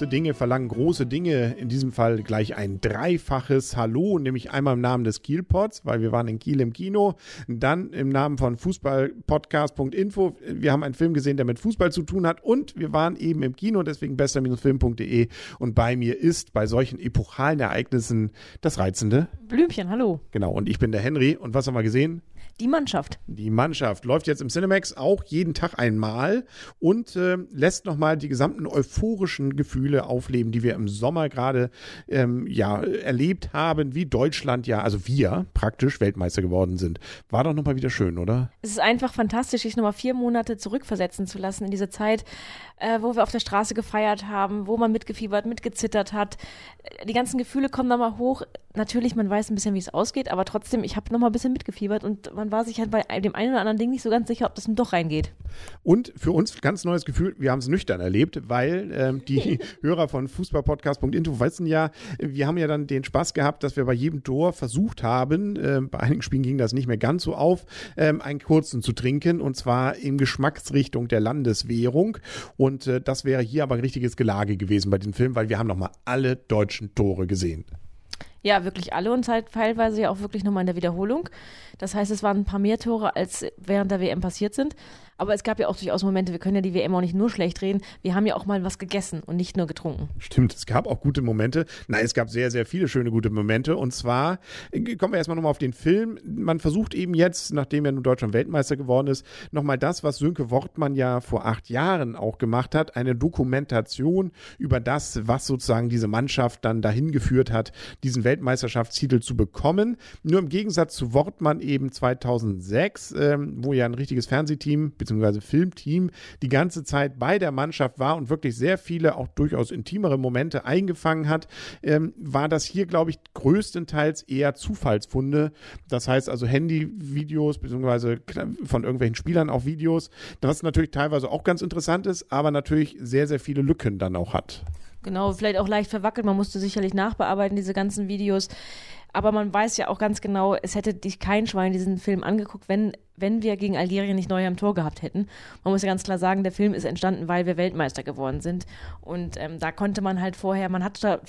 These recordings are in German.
Große Dinge verlangen große Dinge. In diesem Fall gleich ein dreifaches Hallo, nämlich einmal im Namen des Kielpods, weil wir waren in Kiel im Kino. Dann im Namen von Fußballpodcast.info. Wir haben einen Film gesehen, der mit Fußball zu tun hat und wir waren eben im Kino, deswegen besser-film.de. Und bei mir ist bei solchen epochalen Ereignissen das Reizende. Blümchen, hallo. Genau, und ich bin der Henry. Und was haben wir gesehen? Die Mannschaft. Die Mannschaft läuft jetzt im Cinemax auch jeden Tag einmal und äh, lässt nochmal die gesamten euphorischen Gefühle aufleben, die wir im Sommer gerade ähm, ja, erlebt haben, wie Deutschland ja, also wir praktisch Weltmeister geworden sind. War doch nochmal wieder schön, oder? Es ist einfach fantastisch, sich nochmal vier Monate zurückversetzen zu lassen in diese Zeit, äh, wo wir auf der Straße gefeiert haben, wo man mitgefiebert, mitgezittert hat. Die ganzen Gefühle kommen nochmal hoch. Natürlich, man weiß ein bisschen, wie es ausgeht, aber trotzdem, ich habe nochmal ein bisschen mitgefiebert und man war sich halt bei dem einen oder anderen Ding nicht so ganz sicher, ob das nun doch reingeht. Und für uns ganz neues Gefühl, wir haben es nüchtern erlebt, weil ähm, die Hörer von Fußballpodcast.info wissen ja, wir haben ja dann den Spaß gehabt, dass wir bei jedem Tor versucht haben, äh, bei einigen Spielen ging das nicht mehr ganz so auf, ähm, einen kurzen zu trinken und zwar in Geschmacksrichtung der Landeswährung. Und äh, das wäre hier aber ein richtiges Gelage gewesen bei dem Film, weil wir haben nochmal alle deutschen Tore gesehen. Ja, wirklich alle und halt teilweise ja auch wirklich nochmal in der Wiederholung. Das heißt, es waren ein paar mehr Tore, als während der WM passiert sind. Aber es gab ja auch durchaus Momente, wir können ja die WM auch nicht nur schlecht reden. Wir haben ja auch mal was gegessen und nicht nur getrunken. Stimmt, es gab auch gute Momente. Nein, es gab sehr, sehr viele schöne gute Momente. Und zwar äh, kommen wir erstmal nochmal auf den Film. Man versucht eben jetzt, nachdem er nun Deutschland Weltmeister geworden ist, nochmal das, was Sönke Wortmann ja vor acht Jahren auch gemacht hat, eine Dokumentation über das, was sozusagen diese Mannschaft dann dahin geführt hat, diesen Weltmeisterschaftstitel zu bekommen. Nur im Gegensatz zu Wortmann eben 2006, ähm, wo ja ein richtiges Fernsehteam bzw. Filmteam die ganze Zeit bei der Mannschaft war und wirklich sehr viele auch durchaus intimere Momente eingefangen hat, ähm, war das hier, glaube ich, größtenteils eher Zufallsfunde. Das heißt also Handyvideos bzw. von irgendwelchen Spielern auch Videos, was natürlich teilweise auch ganz interessant ist, aber natürlich sehr, sehr viele Lücken dann auch hat. Genau, vielleicht auch leicht verwackelt. Man musste sicherlich nachbearbeiten, diese ganzen Videos. Aber man weiß ja auch ganz genau, es hätte dich kein Schwein diesen Film angeguckt, wenn, wenn wir gegen Algerien nicht Neuer im Tor gehabt hätten. Man muss ja ganz klar sagen, der Film ist entstanden, weil wir Weltmeister geworden sind. Und ähm, da konnte man halt vorher, man hat da,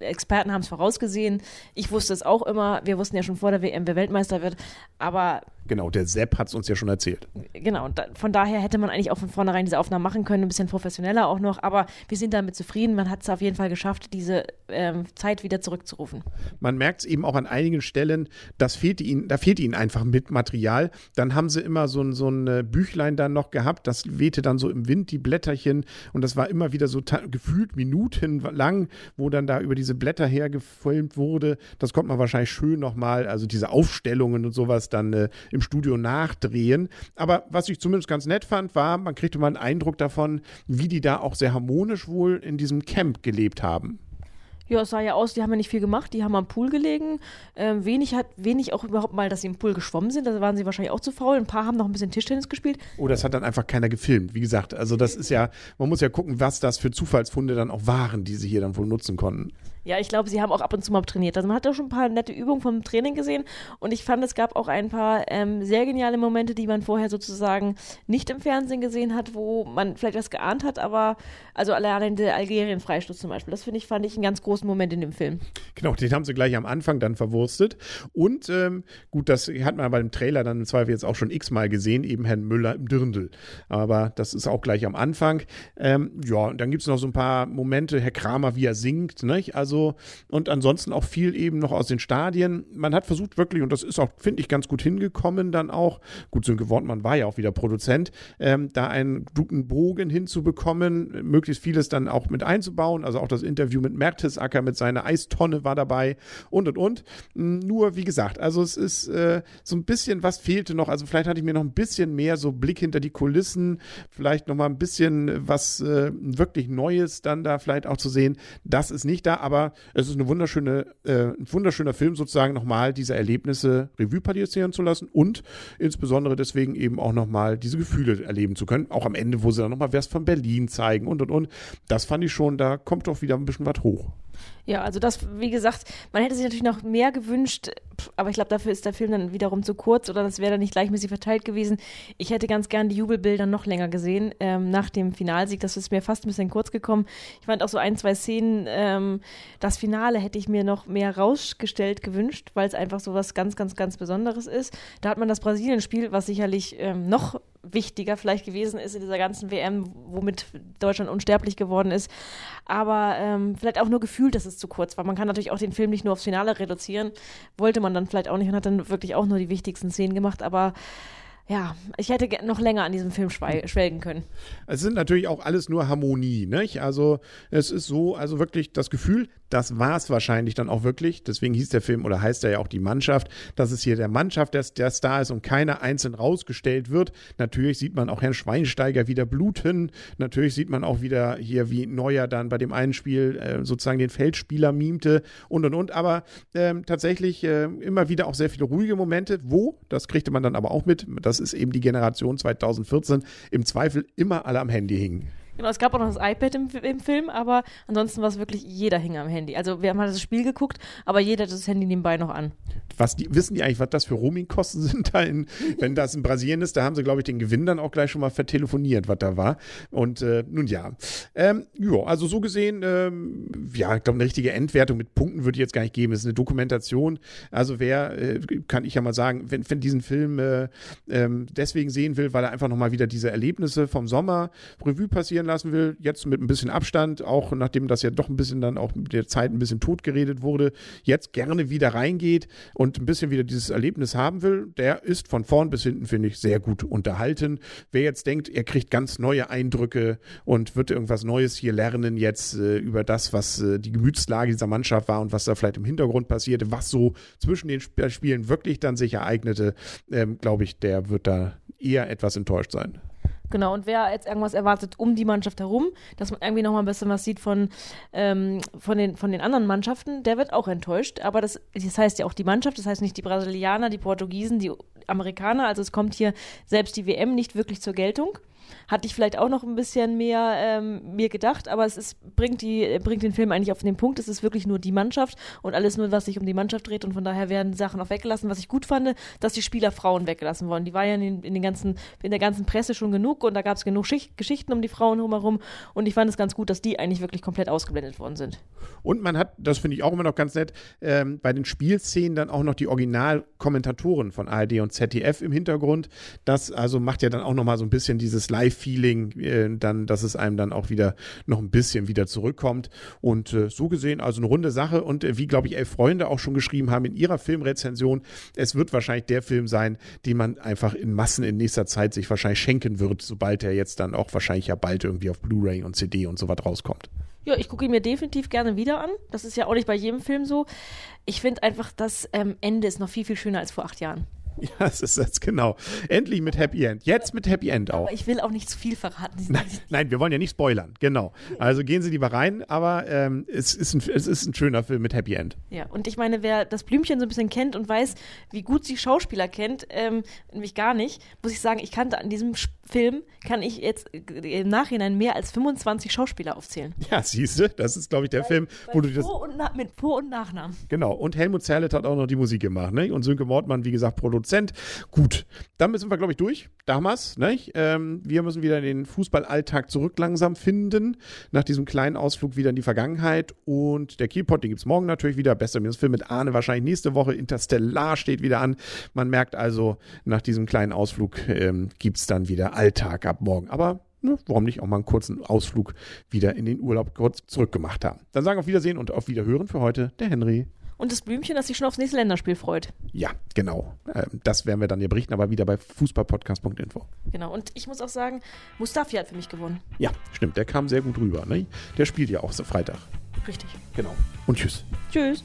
Experten haben es vorausgesehen. Ich wusste es auch immer. Wir wussten ja schon vor der WM, wer Weltmeister wird. Aber Genau, der Sepp hat es uns ja schon erzählt. Genau, da, von daher hätte man eigentlich auch von vornherein diese Aufnahmen machen können, ein bisschen professioneller auch noch, aber wir sind damit zufrieden. Man hat es auf jeden Fall geschafft, diese ähm, Zeit wieder zurückzurufen. Man merkt es eben auch an einigen Stellen, das fehlt ihnen, da fehlt ihnen einfach mit Material. Dann haben sie immer so, so ein äh, Büchlein dann noch gehabt, das wehte dann so im Wind, die Blätterchen, und das war immer wieder so gefühlt minutenlang, wo dann da über diese Blätter hergefilmt wurde. Das kommt man wahrscheinlich schön nochmal, also diese Aufstellungen und sowas dann äh, im im Studio nachdrehen. Aber was ich zumindest ganz nett fand, war, man kriegte mal einen Eindruck davon, wie die da auch sehr harmonisch wohl in diesem Camp gelebt haben. Ja, es sah ja aus, die haben ja nicht viel gemacht, die haben am Pool gelegen. Ähm, wenig hat, wenig auch überhaupt mal, dass sie im Pool geschwommen sind, da waren sie wahrscheinlich auch zu faul. Ein paar haben noch ein bisschen Tischtennis gespielt. Oh, das hat dann einfach keiner gefilmt. Wie gesagt, also das ist ja, man muss ja gucken, was das für Zufallsfunde dann auch waren, die sie hier dann wohl nutzen konnten. Ja, ich glaube, sie haben auch ab und zu mal trainiert. Also man hat ja schon ein paar nette Übungen vom Training gesehen und ich fand, es gab auch ein paar ähm, sehr geniale Momente, die man vorher sozusagen nicht im Fernsehen gesehen hat, wo man vielleicht was geahnt hat, aber also allein der Algerien-Freistoß zum Beispiel, das finde ich, fand ich einen ganz großen Moment in dem Film. Genau, den haben sie gleich am Anfang dann verwurstet und ähm, gut, das hat man bei dem Trailer dann im Zweifel jetzt auch schon x-mal gesehen, eben Herrn Müller im Dirndl, aber das ist auch gleich am Anfang. Ähm, ja, und dann gibt es noch so ein paar Momente, Herr Kramer, wie er singt, nicht? also also und ansonsten auch viel eben noch aus den Stadien. Man hat versucht wirklich, und das ist auch, finde ich, ganz gut hingekommen dann auch, gut, Sönke Wortmann war ja auch wieder Produzent, ähm, da einen guten Bogen hinzubekommen, möglichst vieles dann auch mit einzubauen, also auch das Interview mit Mertesacker mit seiner Eistonne war dabei und und und. Nur, wie gesagt, also es ist äh, so ein bisschen, was fehlte noch, also vielleicht hatte ich mir noch ein bisschen mehr so Blick hinter die Kulissen, vielleicht noch mal ein bisschen was äh, wirklich Neues dann da vielleicht auch zu sehen. Das ist nicht da, aber aber es ist eine wunderschöne, äh, ein wunderschöner Film sozusagen nochmal diese Erlebnisse Revue passieren zu lassen und insbesondere deswegen eben auch nochmal diese Gefühle erleben zu können. Auch am Ende, wo sie dann nochmal was von Berlin zeigen und und und. Das fand ich schon, da kommt doch wieder ein bisschen was hoch. Ja, also das, wie gesagt, man hätte sich natürlich noch mehr gewünscht, aber ich glaube, dafür ist der Film dann wiederum zu kurz oder das wäre dann nicht gleichmäßig verteilt gewesen. Ich hätte ganz gern die Jubelbilder noch länger gesehen ähm, nach dem Finalsieg. Das ist mir fast ein bisschen kurz gekommen. Ich fand auch so ein, zwei Szenen, ähm, das Finale hätte ich mir noch mehr rausgestellt gewünscht, weil es einfach so was ganz, ganz, ganz Besonderes ist. Da hat man das Brasilien-Spiel, was sicherlich ähm, noch wichtiger vielleicht gewesen ist in dieser ganzen WM, womit Deutschland unsterblich geworden ist. Aber ähm, vielleicht auch nur gefühlt, dass es zu kurz war. Man kann natürlich auch den Film nicht nur aufs Finale reduzieren. Wollte man dann vielleicht auch nicht und hat dann wirklich auch nur die wichtigsten Szenen gemacht. Aber ja, ich hätte noch länger an diesem Film schwelgen können. Es sind natürlich auch alles nur Harmonie, nicht? Also es ist so, also wirklich das Gefühl, das war es wahrscheinlich dann auch wirklich. Deswegen hieß der Film oder heißt er ja auch die Mannschaft, dass es hier der Mannschaft der, der Star ist und keiner einzeln rausgestellt wird. Natürlich sieht man auch Herrn Schweinsteiger wieder bluten. Natürlich sieht man auch wieder hier, wie Neuer dann bei dem einen Spiel äh, sozusagen den Feldspieler mimte und und und. Aber ähm, tatsächlich äh, immer wieder auch sehr viele ruhige Momente. Wo? Das kriegte man dann aber auch mit. Das ist eben die Generation 2014, im Zweifel immer alle am Handy hingen. Genau, es gab auch noch das iPad im, im Film, aber ansonsten war es wirklich, jeder hing am Handy. Also wir haben halt das Spiel geguckt, aber jeder hat das Handy nebenbei noch an. Was die, wissen die eigentlich, was das für Roamingkosten sind da in, wenn das in Brasilien ist, da haben sie, glaube ich, den Gewinn dann auch gleich schon mal vertelefoniert, was da war. Und äh, nun ja. Ähm, ja, also so gesehen, ähm, ja, ich glaube, eine richtige Endwertung mit Punkten würde ich jetzt gar nicht geben. Es ist eine Dokumentation. Also wer, äh, kann ich ja mal sagen, wenn, wenn diesen Film äh, ähm, deswegen sehen will, weil er einfach nochmal wieder diese Erlebnisse vom Sommer Revue passieren lassen will, jetzt mit ein bisschen Abstand, auch nachdem das ja doch ein bisschen dann auch mit der Zeit ein bisschen totgeredet wurde, jetzt gerne wieder reingeht und ein bisschen wieder dieses Erlebnis haben will, der ist von vorn bis hinten, finde ich, sehr gut unterhalten. Wer jetzt denkt, er kriegt ganz neue Eindrücke und wird irgendwas Neues hier lernen jetzt äh, über das, was äh, die Gemütslage dieser Mannschaft war und was da vielleicht im Hintergrund passierte, was so zwischen den Spielen wirklich dann sich ereignete, ähm, glaube ich, der wird da eher etwas enttäuscht sein. Genau, und wer jetzt irgendwas erwartet um die Mannschaft herum, dass man irgendwie nochmal ein bisschen was sieht von, ähm, von, den, von den anderen Mannschaften, der wird auch enttäuscht. Aber das, das heißt ja auch die Mannschaft, das heißt nicht die Brasilianer, die Portugiesen, die Amerikaner. Also es kommt hier selbst die WM nicht wirklich zur Geltung. Hatte ich vielleicht auch noch ein bisschen mehr ähm, mir gedacht, aber es ist, bringt, die, bringt den Film eigentlich auf den Punkt. Es ist wirklich nur die Mannschaft und alles nur, was sich um die Mannschaft dreht. Und von daher werden Sachen auch weggelassen. Was ich gut fand, dass die Spieler Frauen weggelassen wurden. Die war ja in, in, den ganzen, in der ganzen Presse schon genug und da gab es genug Schicht, Geschichten um die Frauen drumherum. Und ich fand es ganz gut, dass die eigentlich wirklich komplett ausgeblendet worden sind. Und man hat, das finde ich auch immer noch ganz nett, ähm, bei den Spielszenen dann auch noch die Originalkommentatoren von ARD und ZDF im Hintergrund. Das also macht ja dann auch nochmal so ein bisschen dieses Live Feeling, äh, dann, dass es einem dann auch wieder noch ein bisschen wieder zurückkommt. Und äh, so gesehen, also eine runde Sache. Und äh, wie, glaube ich, elf Freunde auch schon geschrieben haben in ihrer Filmrezension, es wird wahrscheinlich der Film sein, den man einfach in Massen in nächster Zeit sich wahrscheinlich schenken wird, sobald er jetzt dann auch wahrscheinlich ja bald irgendwie auf Blu-ray und CD und so was rauskommt. Ja, ich gucke ihn mir definitiv gerne wieder an. Das ist ja auch nicht bei jedem Film so. Ich finde einfach, das ähm, Ende ist noch viel, viel schöner als vor acht Jahren. Ja, das ist das genau. Endlich mit Happy End. Jetzt mit Happy End auch. Aber ich will auch nicht zu viel verraten. Nein, nein, wir wollen ja nicht spoilern. Genau. Also gehen Sie lieber rein, aber ähm, es, ist ein, es ist ein schöner Film mit Happy End. Ja, und ich meine, wer das Blümchen so ein bisschen kennt und weiß, wie gut sie Schauspieler kennt, ähm, nämlich gar nicht, muss ich sagen, ich kannte an diesem Film, kann ich jetzt im Nachhinein mehr als 25 Schauspieler aufzählen. Ja, siehst du, das ist, glaube ich, der bei, Film, bei wo du das. Und mit Vor- und Nachnamen. Genau. Und Helmut Zerlett hat auch noch die Musik gemacht, ne? Und Sönke Mordmann, wie gesagt, Produzent. Gut, dann sind wir, glaube ich, durch. Damals, ne? Ähm, wir müssen wieder den Fußballalltag zurück langsam finden. Nach diesem kleinen Ausflug wieder in die Vergangenheit. Und der Kielpot, den gibt es morgen natürlich wieder. Bester Film mit Arne wahrscheinlich nächste Woche. Interstellar steht wieder an. Man merkt also, nach diesem kleinen Ausflug ähm, gibt es dann wieder Alltag ab morgen. Aber Ne, warum nicht auch mal einen kurzen Ausflug wieder in den Urlaub kurz zurückgemacht haben. Dann sagen wir auf Wiedersehen und auf Wiederhören für heute der Henry und das Blümchen, das sich schon aufs nächste Länderspiel freut. Ja, genau. Ähm, das werden wir dann hier berichten, aber wieder bei fußballpodcast.info. Genau, und ich muss auch sagen, Mustafi hat für mich gewonnen. Ja, stimmt, der kam sehr gut rüber. Ne? Der spielt ja auch so Freitag. Richtig. Genau. Und tschüss. Tschüss.